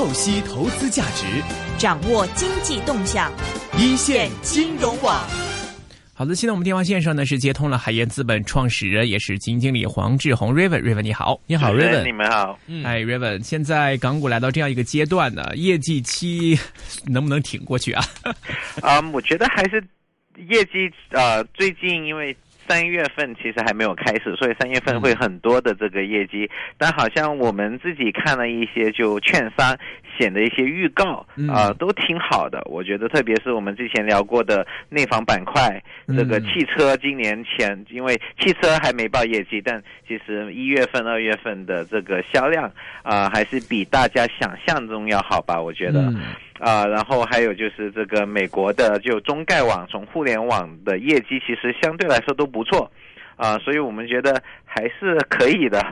透析投资价值，掌握经济动向，一线金融网。好的，现在我们电话线上呢是接通了海燕资本创始人，也是基金经理黄志宏。Raven，Raven 你好，你好 Raven，你们好，哎 Raven，现在港股来到这样一个阶段呢，业绩期能不能挺过去啊？啊，我觉得还是业绩啊，最近因为。三月份其实还没有开始，所以三月份会很多的这个业绩，但好像我们自己看了一些就券商写的一些预告啊，都挺好的。我觉得特别是我们之前聊过的内房板块，这个汽车今年前因为汽车还没报业绩，但其实一月份、二月份的这个销量啊，还是比大家想象中要好吧？我觉得。啊，然后还有就是这个美国的就中概网从互联网的业绩其实相对来说都不错。啊，所以我们觉得还是可以的，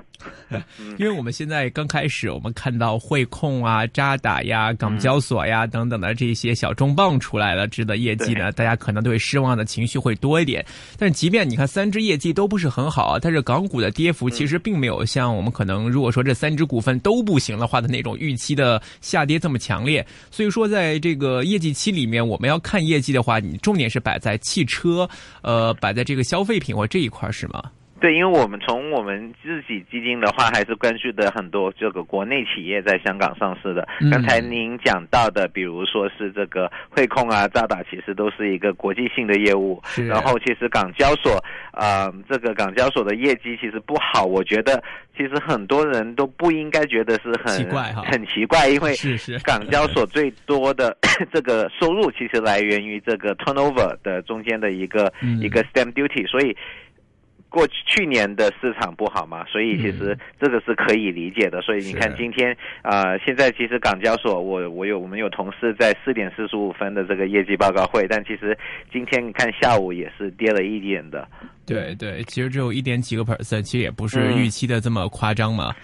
因为我们现在刚开始，我们看到汇控啊、渣打呀、港交所呀等等的这些小重磅出来了，值得业绩呢，大家可能对失望的情绪会多一点。但即便你看三只业绩都不是很好，但是港股的跌幅其实并没有像我们可能如果说这三只股份都不行的话的那种预期的下跌这么强烈。所以说，在这个业绩期里面，我们要看业绩的话，你重点是摆在汽车，呃，摆在这个消费品或这一块。是吗？对，因为我们从我们自己基金的话，还是关注的很多这个国内企业在香港上市的。刚才您讲到的，比如说是这个汇控啊、渣打，其实都是一个国际性的业务。然后，其实港交所啊，这个港交所的业绩其实不好。我觉得，其实很多人都不应该觉得是很奇怪哈，很奇怪，因为港交所最多的 这个收入其实来源于这个 turnover 的中间的一个一个 stamp duty，所以。过去去年的市场不好嘛，所以其实这个是可以理解的。所以你看今天啊，现在其实港交所，我我有我们有同事在四点四十五分的这个业绩报告会，但其实今天你看下午也是跌了一点的。对对，其实只有一点几个 percent，其实也不是预期的这么夸张嘛。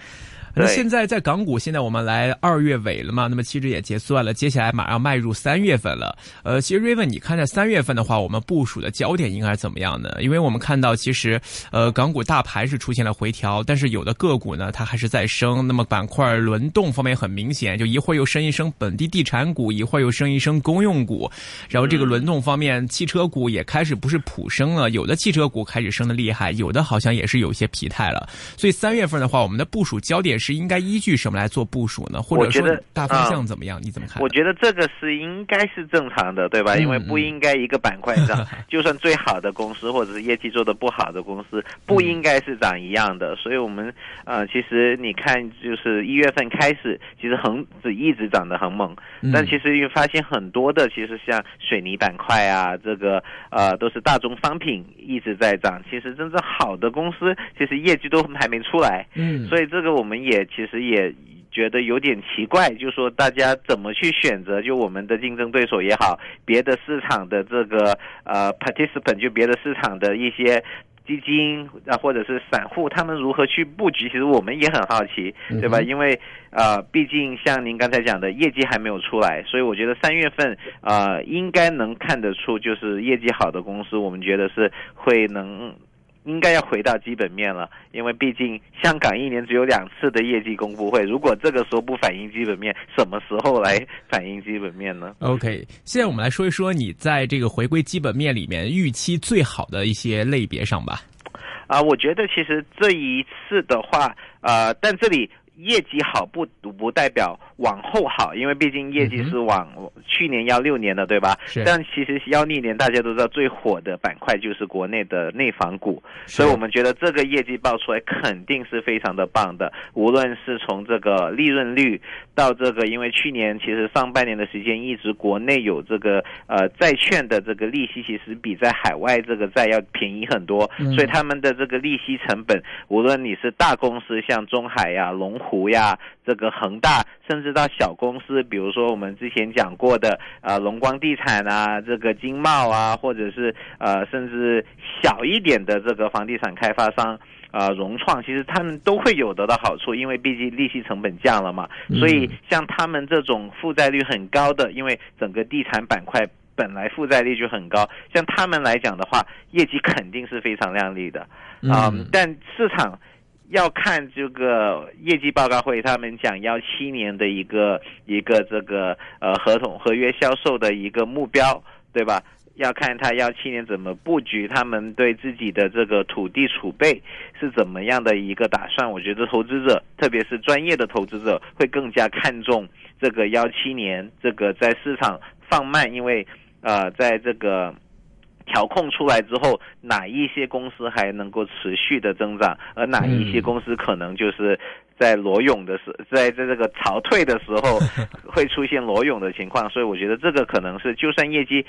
那现在在港股，现在我们来二月尾了嘛？那么期指也结算了，接下来马上迈入三月份了。呃，其实瑞文，你看在三月份的话，我们部署的焦点应该是怎么样呢？因为我们看到，其实呃，港股大盘是出现了回调，但是有的个股呢，它还是在升。那么板块轮动方面很明显，就一会儿又升一升本地地产股，一会儿又升一升公用股。然后这个轮动方面，汽车股也开始不是普升了，有的汽车股开始升的厉害，有的好像也是有些疲态了。所以三月份的话，我们的部署焦点是。是应该依据什么来做部署呢？或者说大方向怎么样？你怎么看？我觉得这个是应该是正常的，对吧？因为不应该一个板块上，就算最好的公司或者是业绩做的不好的公司，不应该是涨一样的。所以我们呃，其实你看，就是一月份开始，其实恒指一直涨得很猛，但其实又发现很多的，其实像水泥板块啊，这个呃，都是大宗商品一直在涨。其实真正好的公司，其实业绩都还没出来。嗯，所以这个我们也。也其实也觉得有点奇怪，就说大家怎么去选择？就我们的竞争对手也好，别的市场的这个呃 participant，就别的市场的一些基金啊，或者是散户，他们如何去布局？其实我们也很好奇，对吧？因为呃，毕竟像您刚才讲的，业绩还没有出来，所以我觉得三月份啊，应该能看得出，就是业绩好的公司，我们觉得是会能。应该要回到基本面了，因为毕竟香港一年只有两次的业绩公布会，如果这个时候不反映基本面，什么时候来反映基本面呢？OK，现在我们来说一说你在这个回归基本面里面预期最好的一些类别上吧。啊，我觉得其实这一次的话，呃，但这里业绩好不不代表。往后好，因为毕竟业绩是往去年幺六年的，对吧？但其实幺六年大家都知道最火的板块就是国内的内房股，所以我们觉得这个业绩报出来肯定是非常的棒的。无论是从这个利润率到这个，因为去年其实上半年的时间一直国内有这个呃债券的这个利息，其实比在海外这个债要便宜很多，所以他们的这个利息成本，无论你是大公司像中海呀、龙湖呀、这个恒大，甚至知道小公司，比如说我们之前讲过的，呃，龙光地产啊，这个金茂啊，或者是呃，甚至小一点的这个房地产开发商，啊，融创，其实他们都会有得到好处，因为毕竟利息成本降了嘛。所以像他们这种负债率很高的，因为整个地产板块本来负债率就很高，像他们来讲的话，业绩肯定是非常亮丽的啊。但市场。要看这个业绩报告会，他们讲要七年的一个一个这个呃合同合约销售的一个目标，对吧？要看他要七年怎么布局，他们对自己的这个土地储备是怎么样的一个打算。我觉得投资者，特别是专业的投资者，会更加看重这个幺七年这个在市场放慢，因为呃，在这个调控出来之后，哪一些公司还能够持续的增长，而哪一些公司可能就是在裸泳的时，在在这个潮退的时候 会出现裸泳的情况。所以我觉得这个可能是，就算业绩。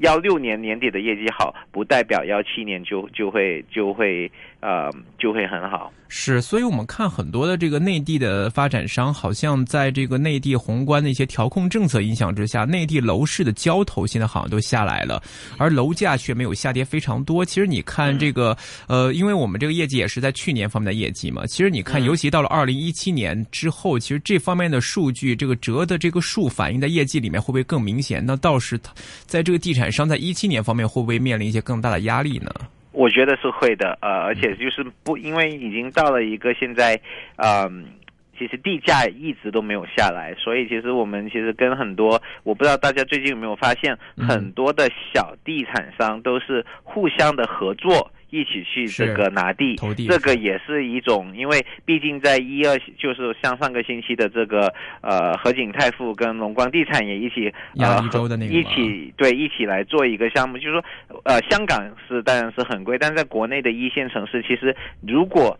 幺六年年底的业绩好，不代表幺七年就就会就会呃就会很好。是，所以我们看很多的这个内地的发展商，好像在这个内地宏观的一些调控政策影响之下，内地楼市的交投现在好像都下来了，而楼价却没有下跌非常多。其实你看这个，呃，因为我们这个业绩也是在去年方面的业绩嘛。其实你看，尤其到了二零一七年之后，其实这方面的数据，这个折的这个数反映在业绩里面会不会更明显？那倒是在这个地产商在一七年方面会不会面临一些更大的压力呢？我觉得是会的，呃，而且就是不，因为已经到了一个现在，嗯，其实地价一直都没有下来，所以其实我们其实跟很多，我不知道大家最近有没有发现，很多的小地产商都是互相的合作。一起去这个拿地，这个也是一种，因为毕竟在一二，就是像上个星期的这个呃和景泰富跟龙光地产也一起呃一起对一起来做一个项目，就是说呃香港是当然是很贵，但在国内的一线城市，其实如果。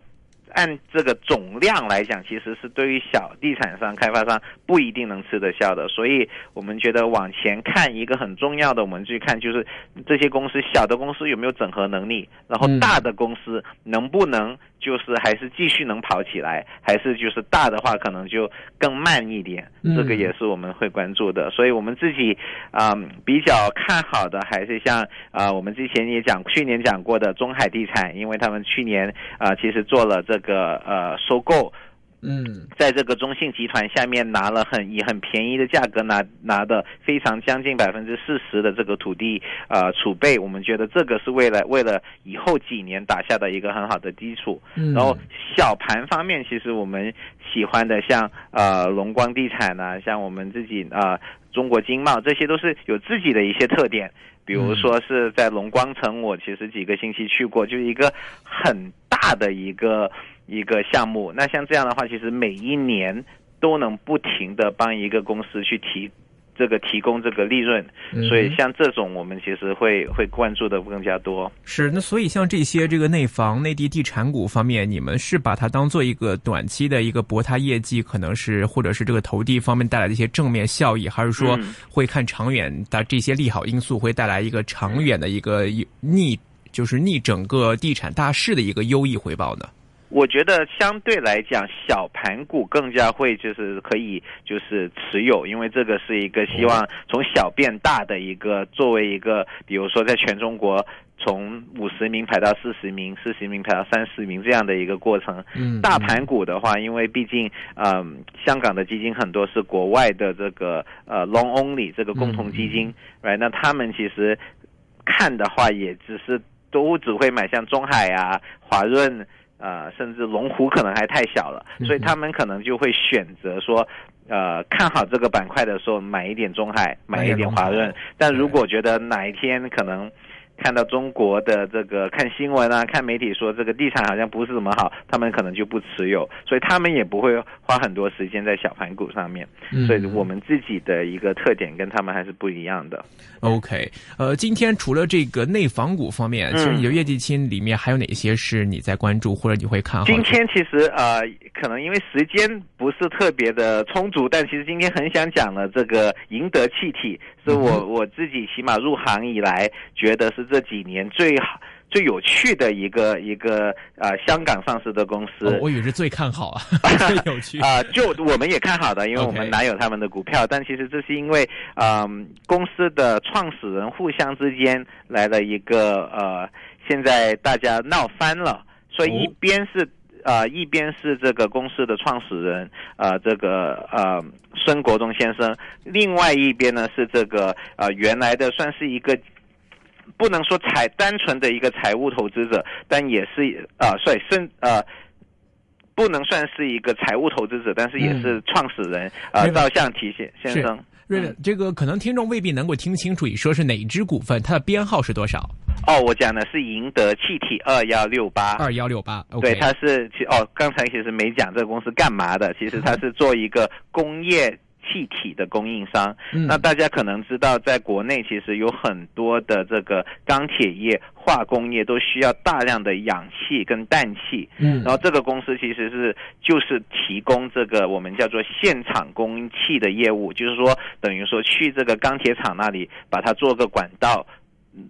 按这个总量来讲，其实是对于小地产商、开发商不一定能吃得消的，所以我们觉得往前看一个很重要的，我们去看就是这些公司，小的公司有没有整合能力，然后大的公司能不能。就是还是继续能跑起来，还是就是大的话可能就更慢一点，这个也是我们会关注的。所以我们自己啊比较看好的还是像啊我们之前也讲去年讲过的中海地产，因为他们去年啊其实做了这个呃收购。嗯，在这个中信集团下面拿了很以很便宜的价格拿拿的非常将近百分之四十的这个土地呃储备，我们觉得这个是为了为了以后几年打下的一个很好的基础。然后小盘方面，其实我们喜欢的像呃龙光地产啊，像我们自己啊中国经贸，这些都是有自己的一些特点。比如说是在龙光城，我其实几个星期去过，就是一个很大的一个。一个项目，那像这样的话，其实每一年都能不停的帮一个公司去提这个提供这个利润，所以像这种我们其实会会关注的更加多。是，那所以像这些这个内房、内地地产股方面，你们是把它当做一个短期的一个博它业绩，可能是或者是这个投递方面带来的一些正面效益，还是说会看长远的这些利好因素会带来一个长远的一个逆，就是逆整个地产大势的一个优异回报呢？我觉得相对来讲，小盘股更加会就是可以就是持有，因为这个是一个希望从小变大的一个作为一个，比如说在全中国从五十名排到四十名，四十名排到三十名这样的一个过程。嗯，大盘股的话，因为毕竟嗯，香港的基金很多是国外的这个呃 long only 这个共同基金，right？那他们其实看的话，也只是都只会买像中海啊、华润。呃，甚至龙湖可能还太小了，所以他们可能就会选择说，呃，看好这个板块的时候买一点中海，买一点华润。但如果觉得哪一天可能。看到中国的这个看新闻啊，看媒体说这个地产好像不是怎么好，他们可能就不持有，所以他们也不会花很多时间在小盘股上面。所以我们自己的一个特点跟他们还是不一样的。OK，呃，今天除了这个内房股方面，其实你的业绩期里面还有哪些是你在关注或者你会看好？今天其实呃，可能因为时间不是特别的充足，但其实今天很想讲的这个赢得气体，是我我自己起码入行以来觉得是。这几年最好、最有趣的一个一个呃香港上市的公司，我以为是最看好啊，最有趣啊，就我们也看好的，因为我们哪有他们的股票？但其实这是因为嗯，公司的创始人互相之间来了一个呃，现在大家闹翻了，所以一边是呃，一边是这个公司的创始人呃，这个呃孙国忠先生，另外一边呢是这个呃原来的算是一个。不能说财单纯的一个财务投资者，但也是啊，所以甚呃，不能算是一个财务投资者，但是也是创始人啊，赵向提先先生。瑞瑞，这个可能听众未必能够听清楚，你说是哪只股份？它的编号是多少？哦，我讲的是赢得气体二幺六八二幺六八。对，它是其哦，刚才其实没讲这个公司干嘛的，其实它是做一个工业。气体的供应商，那大家可能知道，在国内其实有很多的这个钢铁业、化工业都需要大量的氧气跟氮气，嗯，然后这个公司其实是就是提供这个我们叫做现场供气的业务，就是说等于说去这个钢铁厂那里把它做个管道，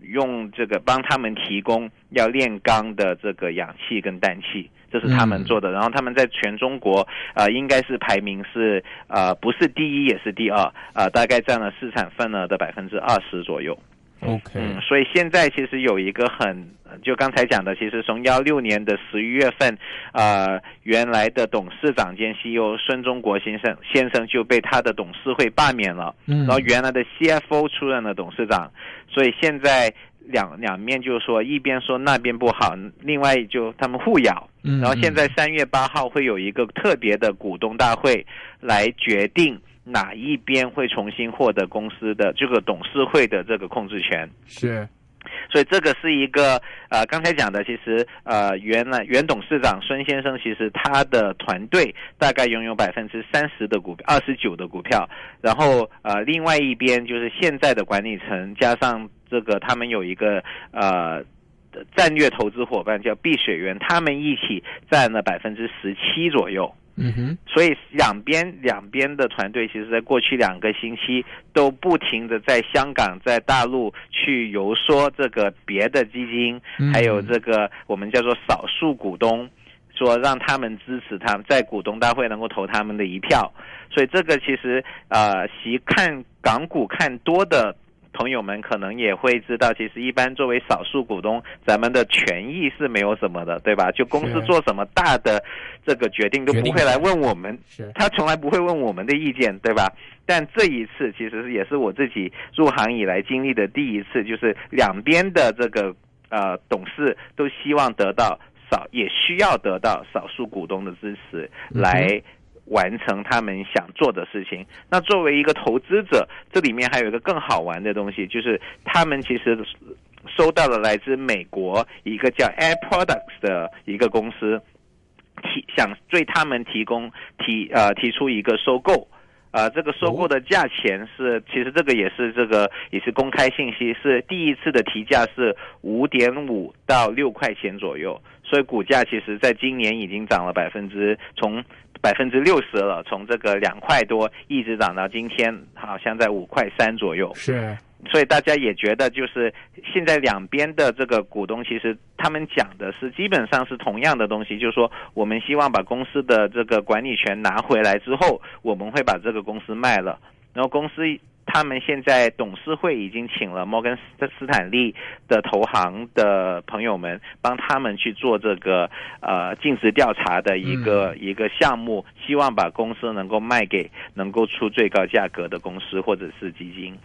用这个帮他们提供要炼钢的这个氧气跟氮气。这是他们做的，然后他们在全中国啊，应该是排名是啊，不是第一也是第二啊，大概占了市场份额的百分之二十左右。OK，嗯，所以现在其实有一个很，就刚才讲的，其实从幺六年的十一月份呃，原来的董事长兼 CEO 孙中国先生先生就被他的董事会罢免了，嗯，然后原来的 CFO 出任了董事长，所以现在。两两面就是说，一边说那边不好，另外就他们互咬。然后现在三月八号会有一个特别的股东大会，来决定哪一边会重新获得公司的这个董事会的这个控制权。是。所以这个是一个呃，刚才讲的，其实呃，原来原董事长孙先生，其实他的团队大概拥有百分之三十的股票，二十九的股票。然后呃，另外一边就是现在的管理层加上这个，他们有一个呃战略投资伙伴叫碧水源，他们一起占了百分之十七左右。嗯哼，所以两边两边的团队，其实在过去两个星期都不停的在香港、在大陆去游说这个别的基金，还有这个我们叫做少数股东，说让他们支持他们在股东大会能够投他们的一票。所以这个其实呃，习看港股看多的。朋友们可能也会知道，其实一般作为少数股东，咱们的权益是没有什么的，对吧？就公司做什么大的这个决定都不会来问我们，他从来不会问我们的意见，对吧？但这一次其实也是我自己入行以来经历的第一次，就是两边的这个呃董事都希望得到少，也需要得到少数股东的支持来。完成他们想做的事情。那作为一个投资者，这里面还有一个更好玩的东西，就是他们其实收到了来自美国一个叫 Air Products 的一个公司提想对他们提供提呃提出一个收购。啊，这个收购的价钱是，其实这个也是这个也是公开信息，是第一次的提价是五点五到六块钱左右，所以股价其实在今年已经涨了百分之从。百分之六十了，从这个两块多一直涨到今天，好像在五块三左右。是，所以大家也觉得，就是现在两边的这个股东，其实他们讲的是基本上是同样的东西，就是说我们希望把公司的这个管理权拿回来之后，我们会把这个公司卖了，然后公司。他们现在董事会已经请了摩根斯坦利的投行的朋友们，帮他们去做这个呃尽职调查的一个一个项目，希望把公司能够卖给能够出最高价格的公司或者是基金。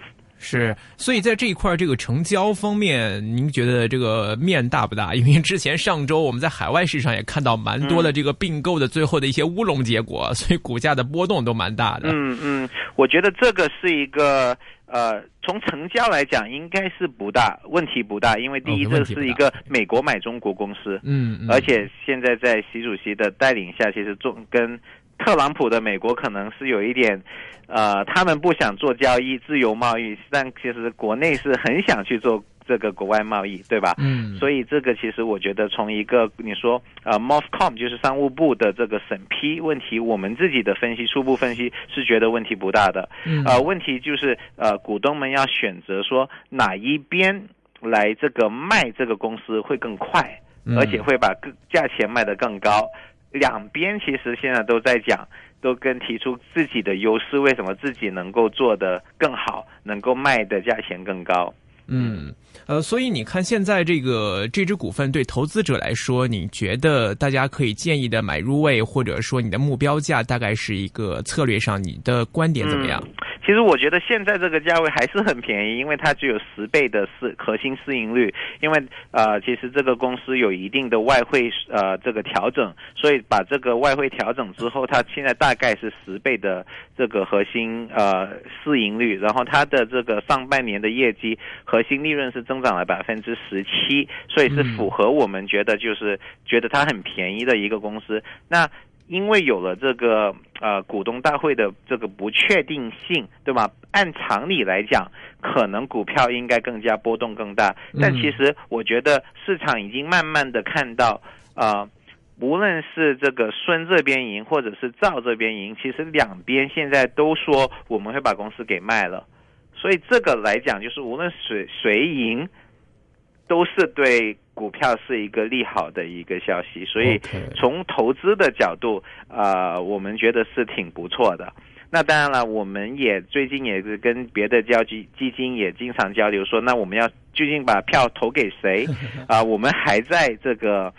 是，所以在这一块这个成交方面，您觉得这个面大不大？因为之前上周我们在海外市场也看到蛮多的这个并购的最后的一些乌龙结果，所以股价的波动都蛮大的。嗯嗯，我觉得这个是一个呃，从成交来讲应该是不大问题不大，因为第一这是一个美国买中国公司，嗯，而且现在在习主席的带领下，其实中跟。特朗普的美国可能是有一点，呃，他们不想做交易、自由贸易，但其实国内是很想去做这个国外贸易，对吧？嗯。所以这个其实我觉得，从一个你说呃，MOFCOM 就是商务部的这个审批问题，我们自己的分析初步分析是觉得问题不大的。嗯。呃，问题就是呃，股东们要选择说哪一边来这个卖这个公司会更快，而且会把更价钱卖得更高。两边其实现在都在讲，都跟提出自己的优势，为什么自己能够做得更好，能够卖的价钱更高。嗯，呃，所以你看现在这个这只股份对投资者来说，你觉得大家可以建议的买入位，或者说你的目标价大概是一个策略上，你的观点怎么样？其实我觉得现在这个价位还是很便宜，因为它只有十倍的市核心市盈率。因为呃，其实这个公司有一定的外汇呃这个调整，所以把这个外汇调整之后，它现在大概是十倍的这个核心呃市盈率。然后它的这个上半年的业绩核心利润是增长了百分之十七，所以是符合我们觉得就是觉得它很便宜的一个公司。那因为有了这个呃股东大会的这个不确定性，对吧？按常理来讲，可能股票应该更加波动更大。但其实我觉得市场已经慢慢的看到，呃，无论是这个孙这边赢，或者是赵这边赢，其实两边现在都说我们会把公司给卖了。所以这个来讲，就是无论谁谁赢，都是对。股票是一个利好的一个消息，所以从投资的角度，呃，我们觉得是挺不错的。那当然了，我们也最近也是跟别的交基基金也经常交流，说那我们要究竟把票投给谁？啊，我们还在这个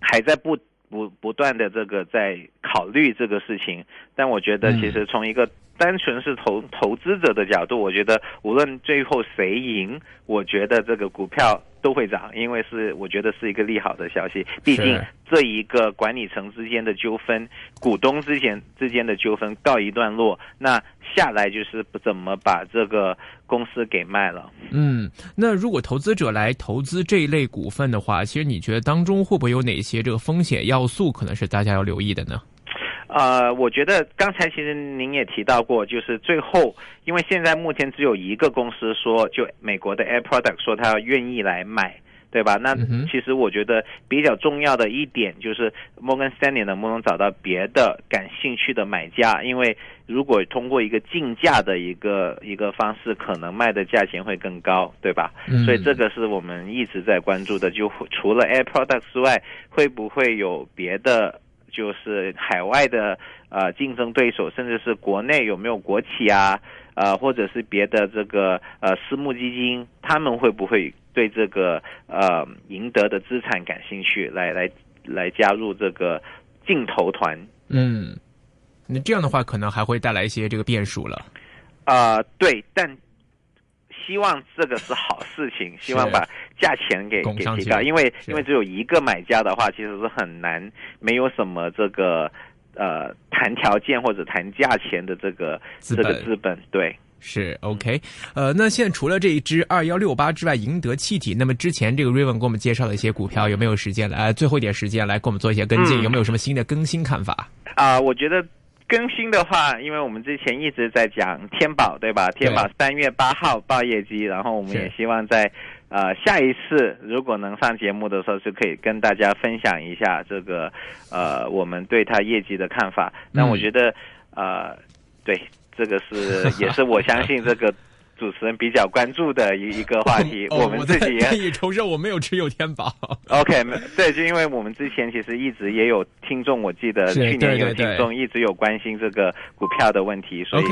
还在不不不断的这个在考虑这个事情。但我觉得，其实从一个单纯是投投资者的角度，我觉得无论最后谁赢，我觉得这个股票。都会涨，因为是我觉得是一个利好的消息。毕竟这一个管理层之间的纠纷，股东之间之间的纠纷告一段落，那下来就是怎么把这个公司给卖了。嗯，那如果投资者来投资这一类股份的话，其实你觉得当中会不会有哪些这个风险要素，可能是大家要留意的呢？呃，我觉得刚才其实您也提到过，就是最后，因为现在目前只有一个公司说，就美国的 Air Product 说他愿意来买，对吧？那其实我觉得比较重要的一点就是摩根 l e 能不能找到别的感兴趣的买家，因为如果通过一个竞价的一个一个方式，可能卖的价钱会更高，对吧？所以这个是我们一直在关注的。就除了 Air Products 之外，会不会有别的？就是海外的呃竞争对手，甚至是国内有没有国企啊，呃，或者是别的这个呃私募基金，他们会不会对这个呃赢得的资产感兴趣，来来来加入这个竞投团？嗯，那这样的话，可能还会带来一些这个变数了。啊，对，但。希望这个是好事情，希望把价钱给给提高，因为因为只有一个买家的话，其实是很难，没有什么这个呃谈条件或者谈价钱的这个这个资本，对，是 OK。呃，那现在除了这一支二幺六八之外，赢得气体，那么之前这个瑞文给我们介绍的一些股票，有没有时间来？最后一点时间来给我们做一些跟进，有没有什么新的更新看法？啊，我觉得。更新的话，因为我们之前一直在讲天宝，对吧？天宝三月八号报业绩，然后我们也希望在呃下一次如果能上节目的时候，就可以跟大家分享一下这个呃我们对他业绩的看法。那我觉得呃对这个是 也是我相信这个。主持人比较关注的一一个话题，我们自己愿意承认我没有持有天宝。OK，对，就因为我们之前其实一直也有听众，我记得去年有听众一直有关心这个股票的问题，所以。